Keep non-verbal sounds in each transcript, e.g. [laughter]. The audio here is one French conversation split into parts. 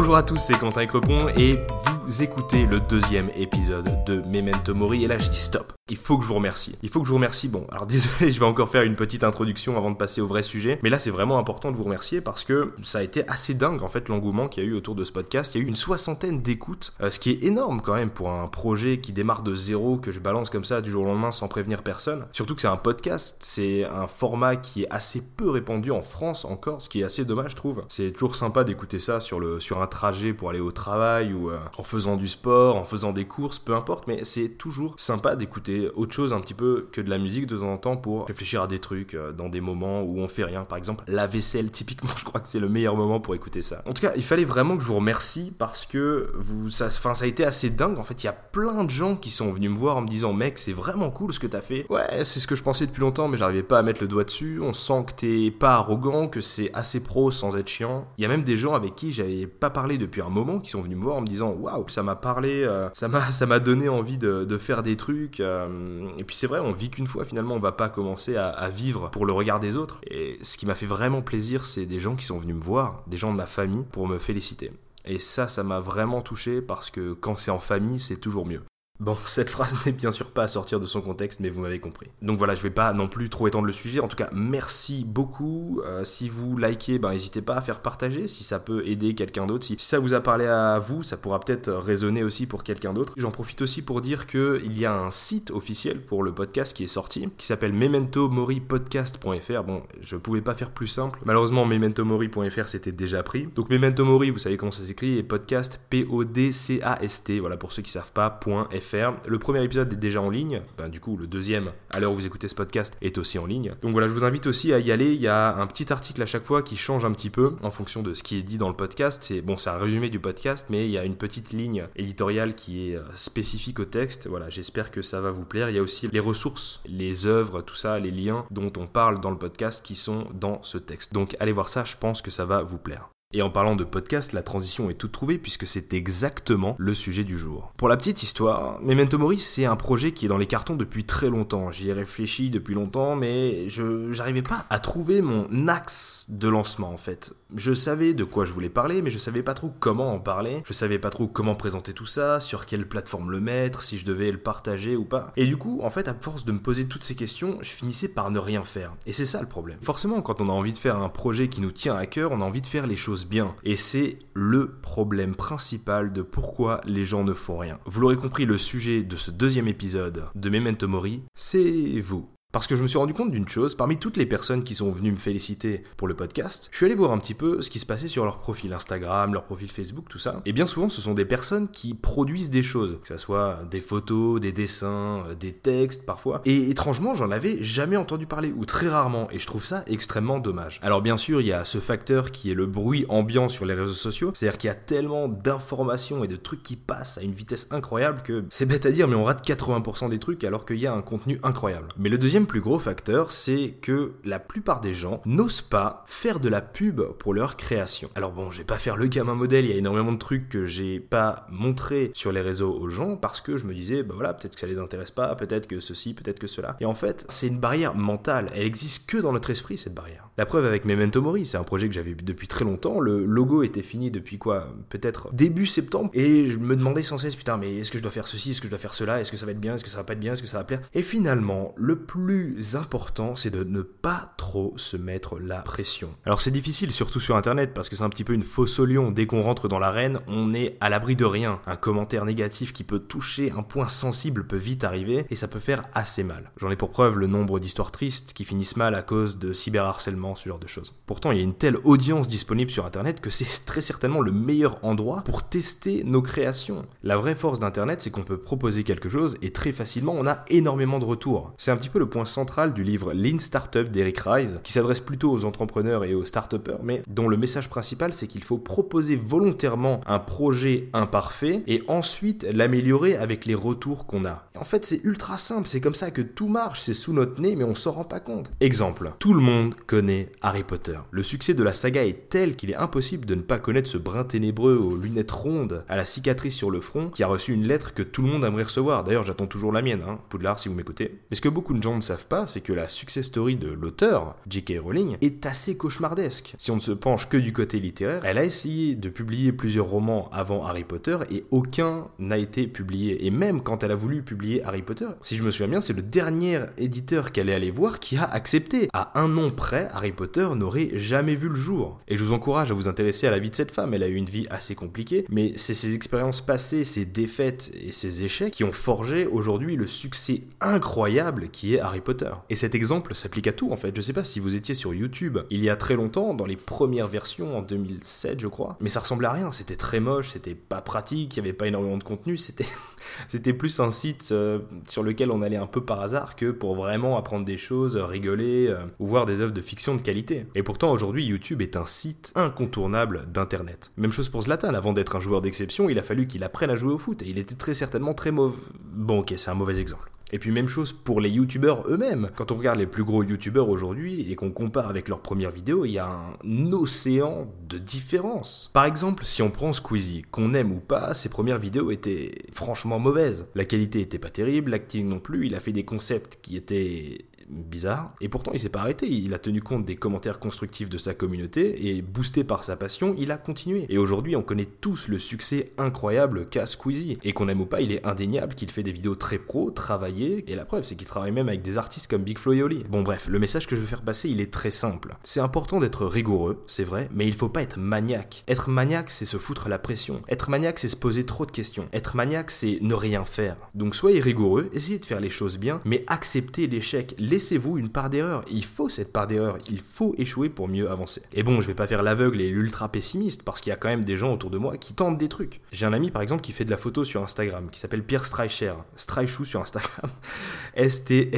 Bonjour à tous, c'est Quentin Crepon et vous écoutez le deuxième épisode de Memento Mori et là je dis stop. Il faut que je vous remercie. Il faut que je vous remercie. Bon, alors [laughs] désolé, je vais encore faire une petite introduction avant de passer au vrai sujet. Mais là, c'est vraiment important de vous remercier parce que ça a été assez dingue, en fait, l'engouement qu'il y a eu autour de ce podcast. Il y a eu une soixantaine d'écoutes, euh, ce qui est énorme quand même pour un projet qui démarre de zéro, que je balance comme ça du jour au lendemain sans prévenir personne. Surtout que c'est un podcast, c'est un format qui est assez peu répandu en France encore, ce qui est assez dommage, je trouve. C'est toujours sympa d'écouter ça sur, le, sur un trajet pour aller au travail ou euh, en faisant du sport, en faisant des courses, peu importe, mais c'est toujours sympa d'écouter autre chose un petit peu que de la musique de temps en temps pour réfléchir à des trucs euh, dans des moments où on fait rien. Par exemple, la vaisselle, [laughs] typiquement, je crois que c'est le meilleur moment pour écouter ça. En tout cas, il fallait vraiment que je vous remercie parce que vous, ça, enfin, ça a été assez dingue. En fait, il y a plein de gens qui sont venus me voir en me disant, mec, c'est vraiment cool ce que t'as fait. Ouais, c'est ce que je pensais depuis longtemps, mais j'arrivais pas à mettre le doigt dessus. On sent que t'es pas arrogant, que c'est assez pro sans être chiant. Il y a même des gens avec qui j'avais pas parlé depuis un moment qui sont venus me voir en me disant, waouh, ça m'a parlé, euh, ça m'a, ça m'a donné envie de, de, faire des trucs. Euh, et puis c'est vrai, on vit qu'une fois finalement, on va pas commencer à, vivre pour le regard des autres. Et ce qui m'a fait vraiment plaisir, c'est des gens qui sont venus me voir, des gens de ma famille, pour me féliciter. Et ça, ça m'a vraiment touché parce que quand c'est en famille, c'est toujours mieux. Bon, [laughs] cette phrase n'est bien sûr pas à sortir de son contexte, mais vous m'avez compris. Donc voilà, je vais pas non plus trop étendre le sujet. En tout cas, merci beaucoup. Euh, si vous likez, ben n'hésitez pas à faire partager si ça peut aider quelqu'un d'autre. Si ça vous a parlé à vous, ça pourra peut-être résonner aussi pour quelqu'un d'autre. J'en profite aussi pour dire qu'il y a un site officiel pour le podcast qui est sorti, qui s'appelle mementomoripodcast.fr. Bon, je pouvais pas faire plus simple. Malheureusement, mementomori.fr c'était déjà pris. Donc Memento Mori, vous savez comment ça s'écrit, et podcast P-O-D-C-A-S-T. Voilà pour ceux qui savent pas, .fr le premier épisode est déjà en ligne. Ben, du coup, le deuxième, à l'heure où vous écoutez ce podcast, est aussi en ligne. Donc voilà, je vous invite aussi à y aller. Il y a un petit article à chaque fois qui change un petit peu en fonction de ce qui est dit dans le podcast. C'est bon, c'est un résumé du podcast, mais il y a une petite ligne éditoriale qui est euh, spécifique au texte. Voilà, j'espère que ça va vous plaire. Il y a aussi les ressources, les œuvres, tout ça, les liens dont on parle dans le podcast qui sont dans ce texte. Donc allez voir ça, je pense que ça va vous plaire. Et en parlant de podcast, la transition est toute trouvée puisque c'est exactement le sujet du jour. Pour la petite histoire, Memento Mori, c'est un projet qui est dans les cartons depuis très longtemps. J'y ai réfléchi depuis longtemps, mais je j'arrivais pas à trouver mon axe de lancement en fait. Je savais de quoi je voulais parler, mais je savais pas trop comment en parler. Je savais pas trop comment présenter tout ça, sur quelle plateforme le mettre, si je devais le partager ou pas. Et du coup, en fait, à force de me poser toutes ces questions, je finissais par ne rien faire. Et c'est ça le problème. Forcément, quand on a envie de faire un projet qui nous tient à cœur, on a envie de faire les choses bien. Et c'est le problème principal de pourquoi les gens ne font rien. Vous l'aurez compris, le sujet de ce deuxième épisode de Memento Mori, c'est vous. Parce que je me suis rendu compte d'une chose, parmi toutes les personnes qui sont venues me féliciter pour le podcast, je suis allé voir un petit peu ce qui se passait sur leur profil Instagram, leur profil Facebook, tout ça. Et bien souvent, ce sont des personnes qui produisent des choses, que ce soit des photos, des dessins, euh, des textes parfois. Et étrangement, j'en avais jamais entendu parler, ou très rarement, et je trouve ça extrêmement dommage. Alors bien sûr, il y a ce facteur qui est le bruit ambiant sur les réseaux sociaux, c'est-à-dire qu'il y a tellement d'informations et de trucs qui passent à une vitesse incroyable que c'est bête à dire, mais on rate 80% des trucs alors qu'il y a un contenu incroyable. Mais le deuxième plus gros facteur, c'est que la plupart des gens n'osent pas faire de la pub pour leur création. Alors bon, je vais pas faire le gamin modèle, il y a énormément de trucs que j'ai pas montré sur les réseaux aux gens parce que je me disais, bah voilà, peut-être que ça les intéresse pas, peut-être que ceci, peut-être que cela. Et en fait, c'est une barrière mentale, elle existe que dans notre esprit cette barrière. La preuve avec Memento Mori, c'est un projet que j'avais depuis très longtemps, le logo était fini depuis quoi? Peut-être début septembre, et je me demandais sans cesse, putain, mais est-ce que je dois faire ceci, est-ce que je dois faire cela, est-ce que ça va être bien, est-ce que ça va pas être bien, est-ce que ça va plaire? Et finalement, le plus important, c'est de ne pas trop se mettre la pression. Alors c'est difficile, surtout sur Internet, parce que c'est un petit peu une fausse au lion. Dès qu'on rentre dans l'arène, on est à l'abri de rien. Un commentaire négatif qui peut toucher un point sensible peut vite arriver, et ça peut faire assez mal. J'en ai pour preuve le nombre d'histoires tristes qui finissent mal à cause de cyberharcèlement, ce genre de choses. Pourtant, il y a une telle audience disponible sur Internet que c'est [laughs] très certainement le meilleur endroit pour tester nos créations. La vraie force d'Internet, c'est qu'on peut proposer quelque chose, et très facilement, on a énormément de retours. C'est un petit peu le point central du livre Lean Startup d'Eric Rise, qui s'adresse plutôt aux entrepreneurs et aux start mais dont le message principal c'est qu'il faut proposer volontairement un projet imparfait et ensuite l'améliorer avec les retours qu'on a. en fait, c'est ultra simple, c'est comme ça que tout marche, c'est sous notre nez, mais on s'en rend pas compte. Exemple, tout le monde connaît Harry Potter. Le succès de la saga est tel qu'il est impossible de ne pas connaître ce brin ténébreux aux lunettes rondes, à la cicatrice sur le front, qui a reçu une lettre que tout le monde aimerait recevoir. D'ailleurs, j'attends toujours la mienne, hein. Poudlard, si vous m'écoutez. Mais ce que beaucoup de gens ne savent pas, c'est que la success story de l'auteur, J.K. Rowling, est assez cauchemardesque. Si on ne se penche que du côté littéraire, elle a essayé de publier plusieurs romans avant Harry Potter et aucun n'a été publié. Et même quand elle a voulu publier Harry Potter, si je me souviens bien, c'est le dernier éditeur qu'elle est allée voir qui a accepté. À un nom près, Harry Potter n'aurait jamais vu le jour. Et je vous encourage à vous intéresser à la vie de cette femme. Elle a eu une vie assez compliquée, mais c'est ses expériences passées, ses défaites et ses échecs qui ont forgé aujourd'hui le succès incroyable qui est Harry Et cet exemple s'applique à tout en fait. Je sais pas si vous étiez sur YouTube il y a très longtemps, dans les premières versions en 2007 je crois, mais ça ressemblait à rien. C'était très moche, c'était pas pratique, il y avait pas énormément de contenu, c'était [laughs] c'était plus un site euh, sur lequel on allait un peu par hasard que pour vraiment apprendre des choses, rigoler euh, ou voir des œuvres de fiction de qualité. Et pourtant aujourd'hui YouTube est un site incontournable d'internet. Même chose pour Zlatan, avant d'être un joueur d'exception, il a fallu qu'il apprenne à jouer au foot et il était très certainement très mauvais. Bon ok, c'est un mauvais exemple. Et puis même chose pour les youtubeurs eux-mêmes. Quand on regarde les plus gros youtubeurs aujourd'hui et qu'on compare avec leurs premières vidéos, il y a un océan de différence. Par exemple, si on prend Squeezie, qu'on aime ou pas, ses premières vidéos étaient franchement mauvaises. La qualité était pas terrible, l'acting non plus, il a fait des concepts qui étaient bizarre. Et pourtant, il s'est pas arrêté. Il a tenu compte des commentaires constructifs de sa communauté et, boosté par sa passion, il a continué. Et aujourd'hui, on connaît tous le succès incroyable qu'a Squeezie. Et qu'on aime ou pas, il est indéniable qu'il fait des vidéos très pro, travaillées. Et la preuve, c'est qu'il travaille même avec des artistes comme Big Flo. Bon, bref, le message que je veux faire passer, il est très simple. C'est important d'être rigoureux, c'est vrai, mais il faut pas être maniaque. Être maniaque, c'est se foutre la pression. Être maniaque, c'est se poser trop de questions. Être maniaque, c'est ne rien faire. Donc soyez rigoureux, essayez de faire les choses bien, mais acceptez l'échec laissez-vous une part d'erreur. Il faut cette part d'erreur. Il faut échouer pour mieux avancer. Et bon, je vais pas faire l'aveugle et l'ultra pessimiste parce qu'il y a quand même des gens autour de moi qui tentent des trucs. J'ai un ami par exemple qui fait de la photo sur Instagram qui s'appelle Pierre Streicher. Streichou sur Instagram. [laughs] S-T-R-E-I-C-H-O-U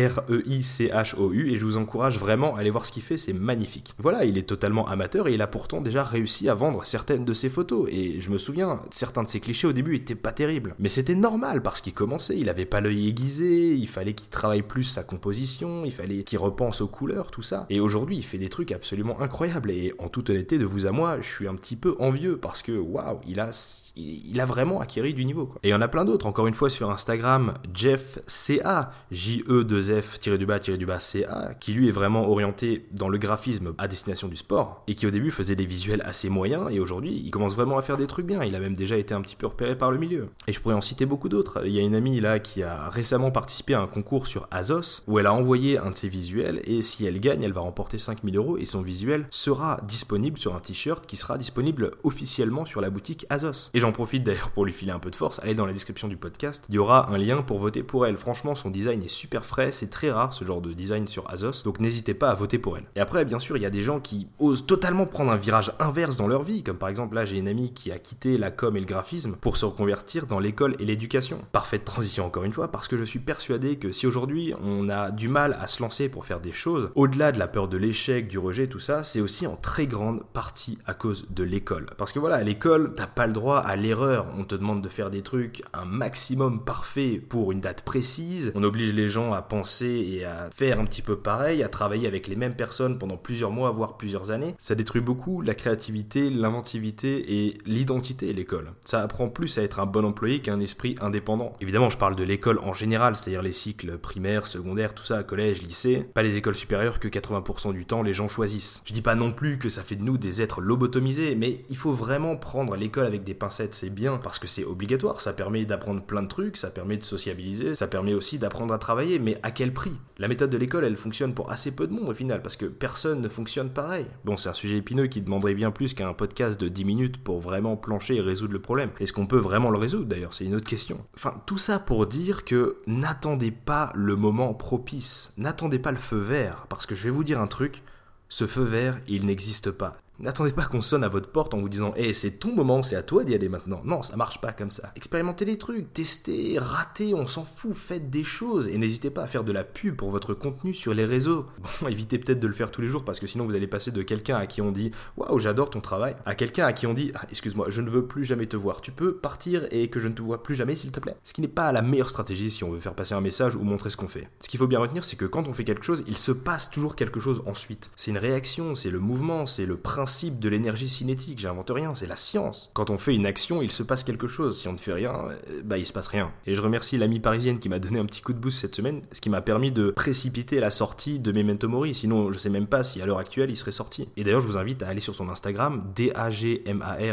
et je vous encourage vraiment à aller voir ce qu'il fait, c'est magnifique. Voilà, il est totalement amateur et il a pourtant déjà réussi à vendre certaines de ses photos. Et je me souviens, certains de ses clichés au début étaient pas terribles. Mais c'était normal parce qu'il commençait, il avait pas l'œil aiguisé, il fallait qu'il travaille plus sa composition fallait qu'il repense aux couleurs, tout ça. Et aujourd'hui, il fait des trucs absolument incroyables. Et en toute honnêteté, de vous à moi, je suis un petit peu envieux parce que waouh, il a, il a vraiment acquéri du niveau. Et il y en a plein d'autres. Encore une fois, sur Instagram, Jeff CA, J-E-2-F-du-bas-du-bas CA, qui lui est vraiment orienté dans le graphisme à destination du sport et qui au début faisait des visuels assez moyens. Et aujourd'hui, il commence vraiment à faire des trucs bien. Il a même déjà été un petit peu repéré par le milieu. Et je pourrais en citer beaucoup d'autres. Il y a une amie là qui a récemment participé à un concours sur Azos où elle a envoyer un de ses visuels et si elle gagne, elle va remporter 5000 euros et son visuel sera disponible sur un t-shirt qui sera disponible officiellement sur la boutique Azos. Et j'en profite d'ailleurs pour lui filer un peu de force, allez dans la description du podcast, il y aura un lien pour voter pour elle. Franchement, son design est super frais, c'est très rare ce genre de design sur Azos, donc n'hésitez pas à voter pour elle. Et après, bien sûr, il y a des gens qui osent totalement prendre un virage inverse dans leur vie, comme par exemple là, j'ai une amie qui a quitté la com et le graphisme pour se reconvertir dans l'école et l'éducation. Parfaite transition encore une fois, parce que je suis persuadé que si aujourd'hui on a du mal à se lancer pour faire des choses, au-delà de la peur de l'échec, du rejet, tout ça, c'est aussi en très grande partie à cause de l'école. Parce que voilà, à l'école, t'as pas le droit à l'erreur. On te demande de faire des trucs un maximum parfait pour une date précise. On oblige les gens à penser et à faire un petit peu pareil, à travailler avec les mêmes personnes pendant plusieurs mois, voire plusieurs années. Ça détruit beaucoup la créativité, l'inventivité et l'identité, l'école. Ça apprend plus à être un bon employé qu'un esprit indépendant. Évidemment, je parle de l'école en général, c'est-à-dire les cycles primaires, secondaires, tout ça, collège, lycée, pas les écoles supérieures que 80% du temps les gens choisissent. Je dis pas non plus que ça fait de nous des êtres lobotomisés, mais il faut vraiment prendre l'école avec des pincettes, c'est bien, parce que c'est obligatoire, ça permet d'apprendre plein de trucs, ça permet de sociabiliser, ça permet aussi d'apprendre à travailler, mais à quel prix? La méthode de l'école, elle fonctionne pour assez peu de monde au final, parce que personne ne fonctionne pareil. Bon, c'est un sujet épineux qui demanderait bien plus qu'un podcast de 10 minutes pour vraiment plancher et résoudre le problème. Est-ce qu'on peut vraiment le résoudre d'ailleurs? C'est une autre question. Enfin, tout ça pour dire que n'attendez pas le moment propice, n'attendez pas le feu vert, parce que je vais vous dire un truc, ce feu vert, il n'existe pas. N'attendez pas qu'on sonne à votre porte en vous disant Eh, c'est ton moment, c'est à toi d'y aller maintenant. Non, ça marche pas comme ça. Expérimentez les trucs, testez, ratez, on s'en fout, faites des choses. Et n'hésitez pas à faire de la pub pour votre contenu sur les réseaux. [laughs] Bon, évitez peut-être de le faire tous les jours parce que sinon vous allez passer de quelqu'un à qui on dit Waouh, j'adore ton travail, à quelqu'un à qui on dit ah, Excuse-moi, je ne veux plus jamais te voir. Tu peux partir et que je ne te vois plus jamais, s'il te plaît. Ce qui n'est pas la meilleure stratégie si on veut faire passer un message ou montrer ce qu'on fait. Ce qu'il faut bien retenir, c'est que quand on fait quelque chose, il se passe toujours quelque chose ensuite. C'est une réaction, c'est le mouvement, c'est le principe principe de l'énergie cinétique, j'invente rien, c'est la science. Quand on fait une action, il se passe quelque chose. Si on ne fait rien, euh, bah il se passe rien. Et je remercie l'amie parisienne qui m'a donné un petit coup de boost cette semaine, ce qui m'a permis de précipiter la sortie de Memento Mori. Sinon, je sais même pas si à l'heure actuelle il serait sorti. Et d'ailleurs, je vous invite à aller sur son Instagram, D-A-G-M-A-R-CSTR,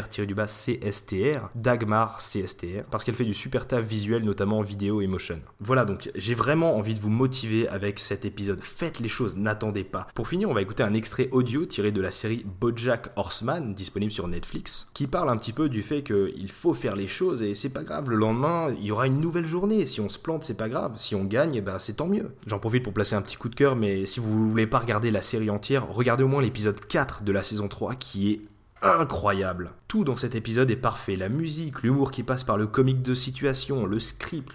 Dagmar CSTR, parce qu'elle fait du super taf visuel, notamment en vidéo et motion. Voilà, donc j'ai vraiment envie de vous motiver avec cet épisode. Faites les choses, n'attendez pas. Pour finir, on va écouter un extrait audio tiré de la série Bojack Horseman, disponible sur Netflix, qui parle un petit peu du fait qu'il faut faire les choses et c'est pas grave, le lendemain, il y aura une nouvelle journée. Si on se plante, c'est pas grave. Si on gagne, bah, c'est tant mieux. J'en profite pour placer un petit coup de cœur, mais si vous voulez pas regarder la série entière, regardez au moins l'épisode 4 de la saison 3 qui est incroyable. Tout dans cet épisode est parfait. La musique, l'humour qui passe par le comique de situation, le script,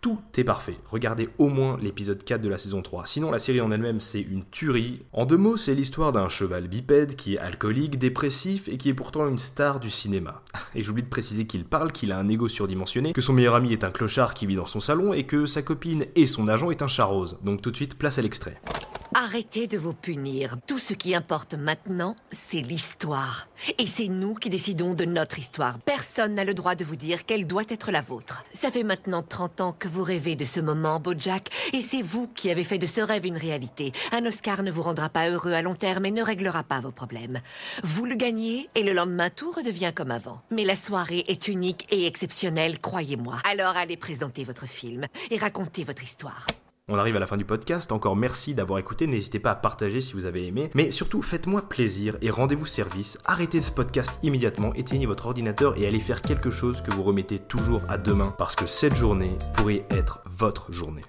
tout est parfait. Regardez au moins l'épisode 4 de la saison 3. Sinon, la série en elle-même, c'est une tuerie. En deux mots, c'est l'histoire d'un cheval bipède qui est alcoolique, dépressif et qui est pourtant une star du cinéma. [laughs] Et j'oublie de préciser qu'il parle, qu'il a un ego surdimensionné, que son meilleur ami est un clochard qui vit dans son salon et que sa copine et son agent est un chat rose. Donc tout de suite, place à l'extrait. Arrêtez de vous punir. Tout ce qui importe maintenant, c'est l'histoire. Et c'est nous qui décidons de notre histoire. Personne n'a le droit de vous dire quelle doit être la vôtre. Ça fait maintenant 30 ans que vous rêvez de ce moment, Bojack, et c'est vous qui avez fait de ce rêve une réalité. Un Oscar ne vous rendra pas heureux à long terme et ne réglera pas vos problèmes. Vous le gagnez et le lendemain tout redevient comme avant. Mais la soirée est unique et exceptionnelle, croyez-moi. Alors allez présenter votre film et racontez votre histoire. On arrive à la fin du podcast, encore merci d'avoir écouté, n'hésitez pas à partager si vous avez aimé, mais surtout faites-moi plaisir et rendez-vous service, arrêtez ce podcast immédiatement, éteignez votre ordinateur et allez faire quelque chose que vous remettez toujours à demain, parce que cette journée pourrait être votre journée.